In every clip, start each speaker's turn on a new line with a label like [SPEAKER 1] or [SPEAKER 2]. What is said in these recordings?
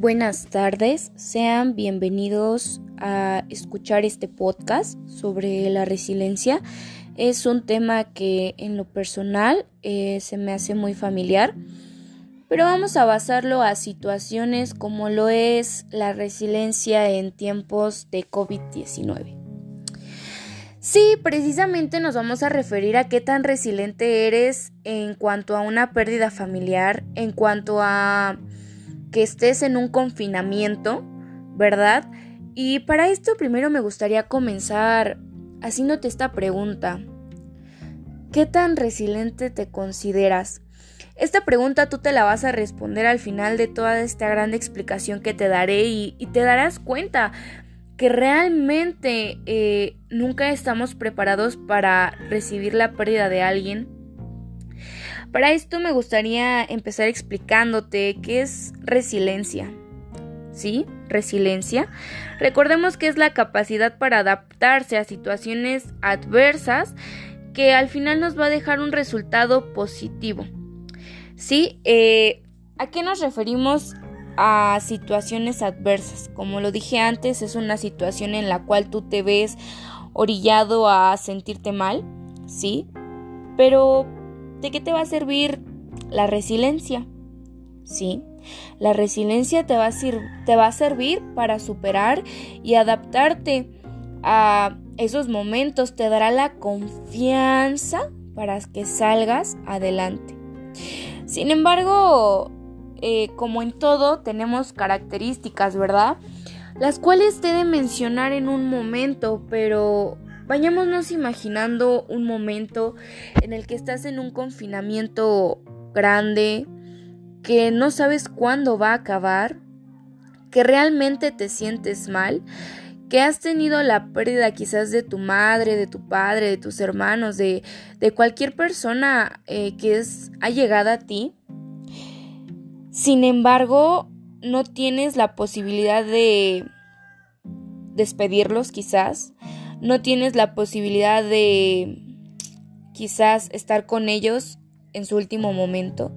[SPEAKER 1] Buenas tardes, sean bienvenidos a escuchar este podcast sobre la resiliencia. Es un tema que en lo personal eh, se me hace muy familiar, pero vamos a basarlo a situaciones como lo es la resiliencia en tiempos de COVID-19. Sí, precisamente nos vamos a referir a qué tan resiliente eres en cuanto a una pérdida familiar, en cuanto a que estés en un confinamiento, ¿verdad? Y para esto primero me gustaría comenzar haciéndote esta pregunta. ¿Qué tan resiliente te consideras? Esta pregunta tú te la vas a responder al final de toda esta gran explicación que te daré y, te darás cuenta que realmente eh, nunca estamos preparados para recibir la pérdida de alguien para esto me gustaría empezar explicándote qué es resiliencia. ¿Sí? Resiliencia. Recordemos que es la capacidad para adaptarse a situaciones adversas que al final nos va a dejar un resultado positivo. ¿Sí? Eh, ¿A qué nos referimos a situaciones adversas? Como lo dije antes, es una situación en la cual tú te ves orillado a sentirte mal, ¿sí? Pero ¿De qué te va a servir la resiliencia? Sí, la resiliencia te va, a te va a servir para superar y adaptarte a esos momentos, te dará la confianza para que salgas adelante. Sin embargo, eh, como en todo, tenemos características, ¿verdad? Las cuales te de mencionar en un momento, pero Vayámonos imaginando un momento en el que estás en un confinamiento grande, que no sabes cuándo va a acabar, que realmente te sientes mal, que has tenido la pérdida quizás de tu madre, de tu padre, de tus hermanos, de, de cualquier persona eh, que es llegado a ti. Sin embargo, no tienes la posibilidad de despedirlos quizás, no tienes la posibilidad de quizás estar con ellos en su último momento,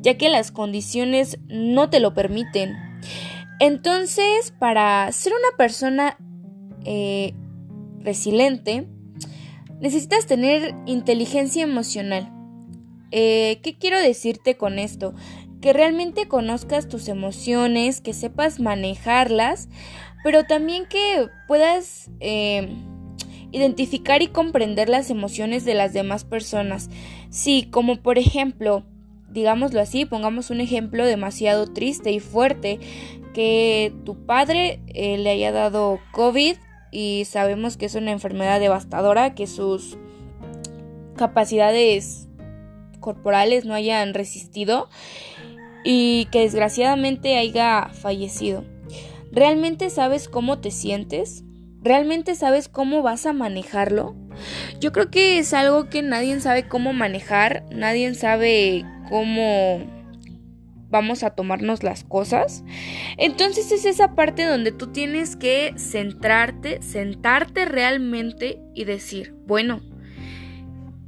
[SPEAKER 1] ya que las condiciones no te lo permiten. Entonces, para ser una persona eh, resiliente, necesitas tener inteligencia emocional. Eh, ¿Qué quiero decirte con esto? Que realmente conozcas tus emociones, que sepas manejarlas, pero también que puedas... Eh, identificar y comprender las emociones de las demás personas. Sí, como por ejemplo, digámoslo así, pongamos un ejemplo demasiado triste y fuerte, que tu padre eh, le haya dado COVID y sabemos que es una enfermedad devastadora, que sus capacidades corporales no hayan resistido y que desgraciadamente haya fallecido. ¿Realmente sabes cómo te sientes? ¿Realmente sabes cómo vas a manejarlo? Yo creo que es algo que nadie sabe cómo manejar, nadie sabe cómo vamos a tomarnos las cosas. Entonces es esa parte donde tú tienes que centrarte, sentarte realmente y decir, bueno,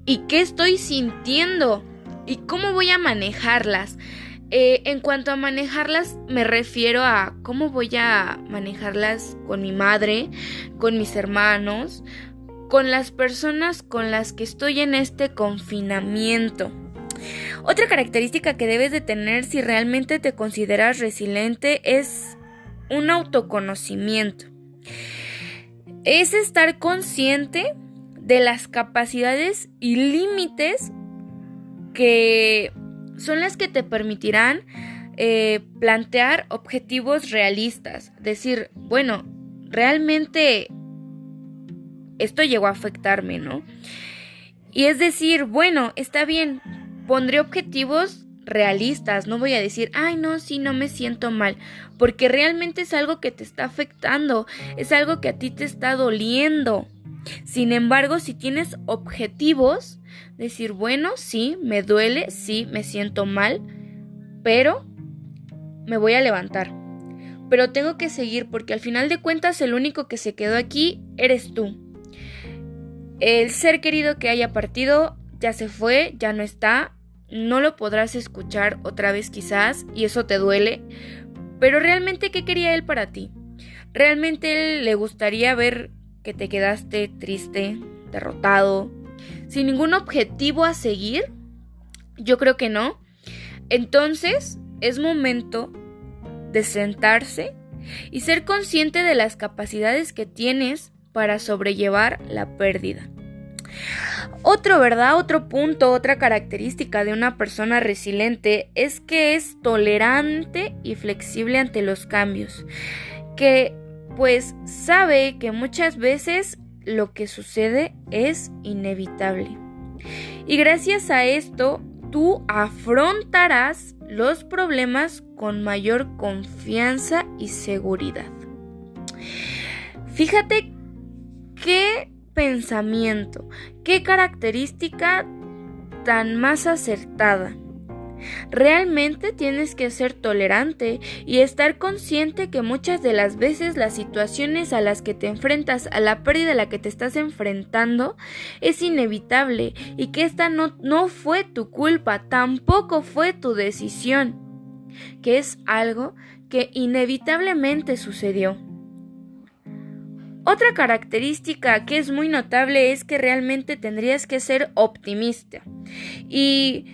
[SPEAKER 1] ¿y qué estoy sintiendo? ¿Y cómo voy a manejarlas? Eh, en cuanto a manejarlas, me refiero a cómo voy a manejarlas con mi madre, con mis hermanos, con las personas con las que estoy en este confinamiento. Otra característica que debes de tener si realmente te consideras resiliente es un autoconocimiento. Es estar consciente de las capacidades y límites que son las que te permitirán eh, plantear objetivos realistas. Decir, bueno, realmente esto llegó a afectarme, ¿no? Y es decir, bueno, está bien, pondré objetivos realistas, no voy a decir, ay no, sí, no me siento mal, porque realmente es algo que te está afectando, es algo que a ti te está doliendo. Sin embargo, si tienes objetivos, decir, bueno, sí, me duele, sí, me siento mal, pero me voy a levantar. Pero tengo que seguir porque al final de cuentas el único que se quedó aquí eres tú. El ser querido que haya partido ya se fue, ya no está, no lo podrás escuchar otra vez quizás y eso te duele, Pero realmente, ¿qué quería él para ti? ¿Realmente le gustaría ver que te quedaste triste, derrotado, sin ningún objetivo a seguir? Yo creo que no. Entonces, es momento de sentarse y ser consciente de las capacidades que tienes para sobrellevar la pérdida. Otro, ¿verdad? Otro punto, otra característica de una persona resiliente es que es tolerante y flexible ante los cambios, que pues sabe que muchas veces lo que sucede es inevitable. Y gracias a esto, tú afrontarás los problemas con mayor confianza y seguridad. Fíjate qué pensamiento, qué característica tan más acertada. Realmente tienes que ser tolerante y estar consciente que muchas de las veces las situaciones a las que te enfrentas, a la pérdida a la que te estás enfrentando, es inevitable y que esta no, no fue tu culpa, tampoco fue tu decisión, que es algo que inevitablemente sucedió. Otra característica que es muy notable es que realmente tendrías que ser optimista y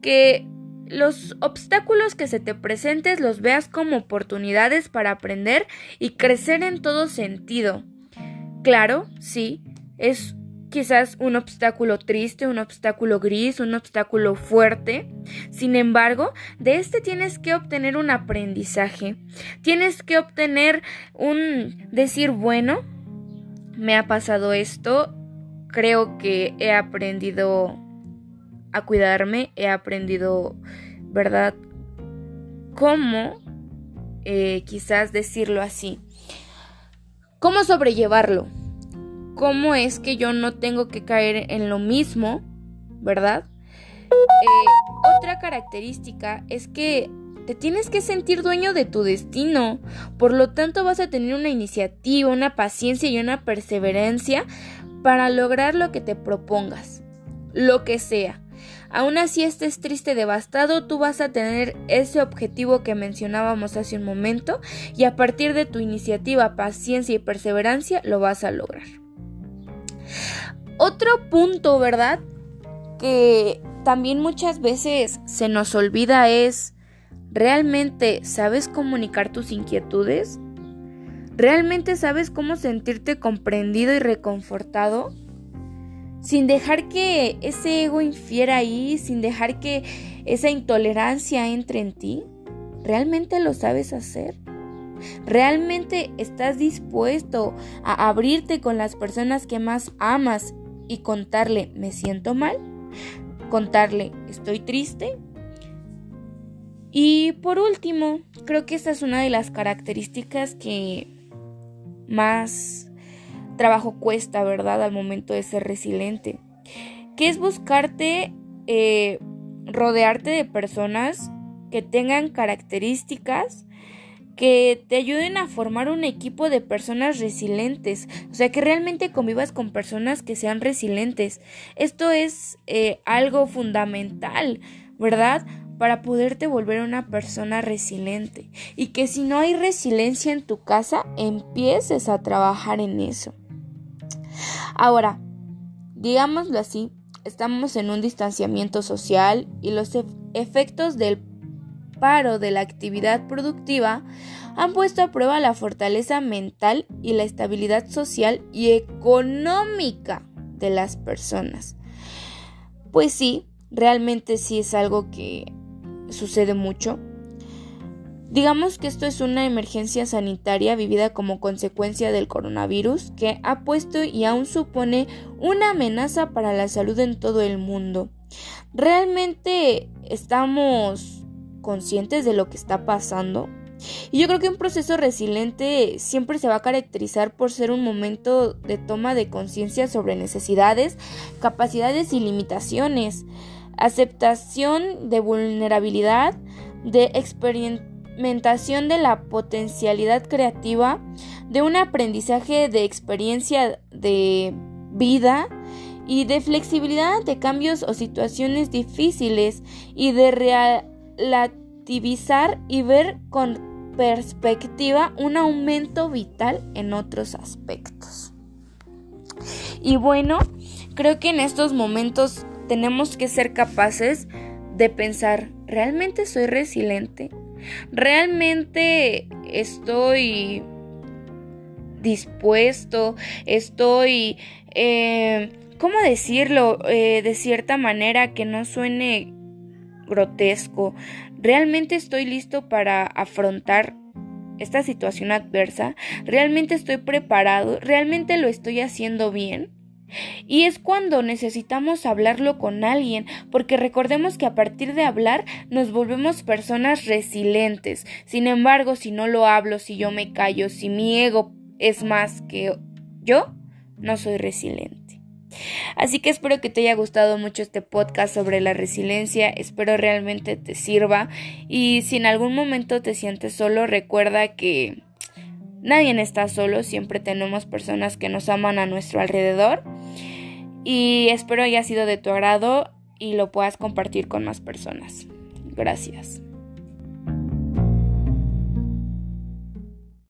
[SPEAKER 1] que los obstáculos que se te presentes los veas como oportunidades para aprender y crecer en todo sentido. Claro, sí, es quizás un obstáculo triste, un obstáculo gris, un obstáculo fuerte. Sin embargo, de este tienes que obtener un aprendizaje. Tienes que obtener un decir, bueno, me ha pasado esto, creo que he aprendido a cuidarme, he aprendido, ¿verdad? ¿Cómo? Eh, quizás decirlo así. ¿Cómo sobrellevarlo? ¿Cómo es que yo no tengo que caer en lo mismo, ¿verdad? Eh, otra característica es que te tienes que sentir dueño de tu destino. Por lo tanto, vas a tener una iniciativa, una paciencia y una perseverancia para lograr lo que te propongas, lo que sea. Aún así estés triste, devastado, tú vas a tener ese objetivo que mencionábamos hace un momento y a partir de tu iniciativa, paciencia y perseverancia lo vas a lograr. Otro punto, ¿verdad? Que también muchas veces se nos olvida es, ¿realmente sabes comunicar tus inquietudes? ¿Realmente sabes cómo sentirte comprendido y reconfortado? Sin dejar que ese ego infiera ahí, sin dejar que esa intolerancia entre en ti? ¿Realmente lo sabes hacer? ¿Realmente estás dispuesto a abrirte con las personas que más amas y contarle me siento mal? Contarle estoy triste? Y por último, creo que esta es una de las características que más trabajo cuesta, ¿verdad? Al momento de ser resiliente. Que es buscarte, eh, rodearte de personas que tengan características que te ayuden a formar un equipo de personas resilientes, o sea, que realmente convivas con personas que sean resilientes. Esto es eh, algo fundamental, ¿verdad? Para poderte volver una persona resiliente. Y que si no hay resiliencia en tu casa, empieces a trabajar en eso. Ahora, digámoslo así, estamos en un distanciamiento social y los efectos del paro de la actividad productiva han puesto a prueba la fortaleza mental y la estabilidad social y económica de las personas. Pues sí, realmente sí es algo que sucede mucho Digamos que esto es una emergencia sanitaria vivida como consecuencia del coronavirus que ha puesto y aún supone una amenaza para la salud en todo el mundo. ¿Realmente estamos conscientes de lo que está pasando? Y yo creo que un proceso resiliente siempre se va a caracterizar por ser un momento de toma de conciencia sobre necesidades, capacidades y limitaciones, aceptación de vulnerabilidad, de de la potencialidad creativa, de un aprendizaje de experiencia de vida y de flexibilidad de cambios o situaciones difíciles y de relativizar y ver con perspectiva, un aumento vital en otros aspectos. Y bueno, creo que en estos momentos tenemos que ser capaces de pensar, ¿realmente soy resiliente? ¿Realmente estoy dispuesto? ¿Estoy... Eh, ¿Cómo decirlo? Eh, de cierta manera que no suene grotesco. ¿Realmente estoy listo para afrontar esta situación adversa? ¿Realmente estoy preparado? ¿Realmente lo estoy haciendo bien? Y es cuando necesitamos hablarlo con alguien, porque recordemos que a partir de hablar nos volvemos personas resilientes. Sin embargo, si no lo hablo, si yo me callo, si mi ego es más que yo, no soy resiliente. Así que espero que te haya gustado mucho este podcast sobre la resiliencia, espero realmente te sirva y si en algún momento te sientes solo, recuerda que nadie está solo, siempre tenemos personas que nos aman a nuestro alrededor y espero haya sido de tu agrado y lo puedas compartir con más personas. Gracias.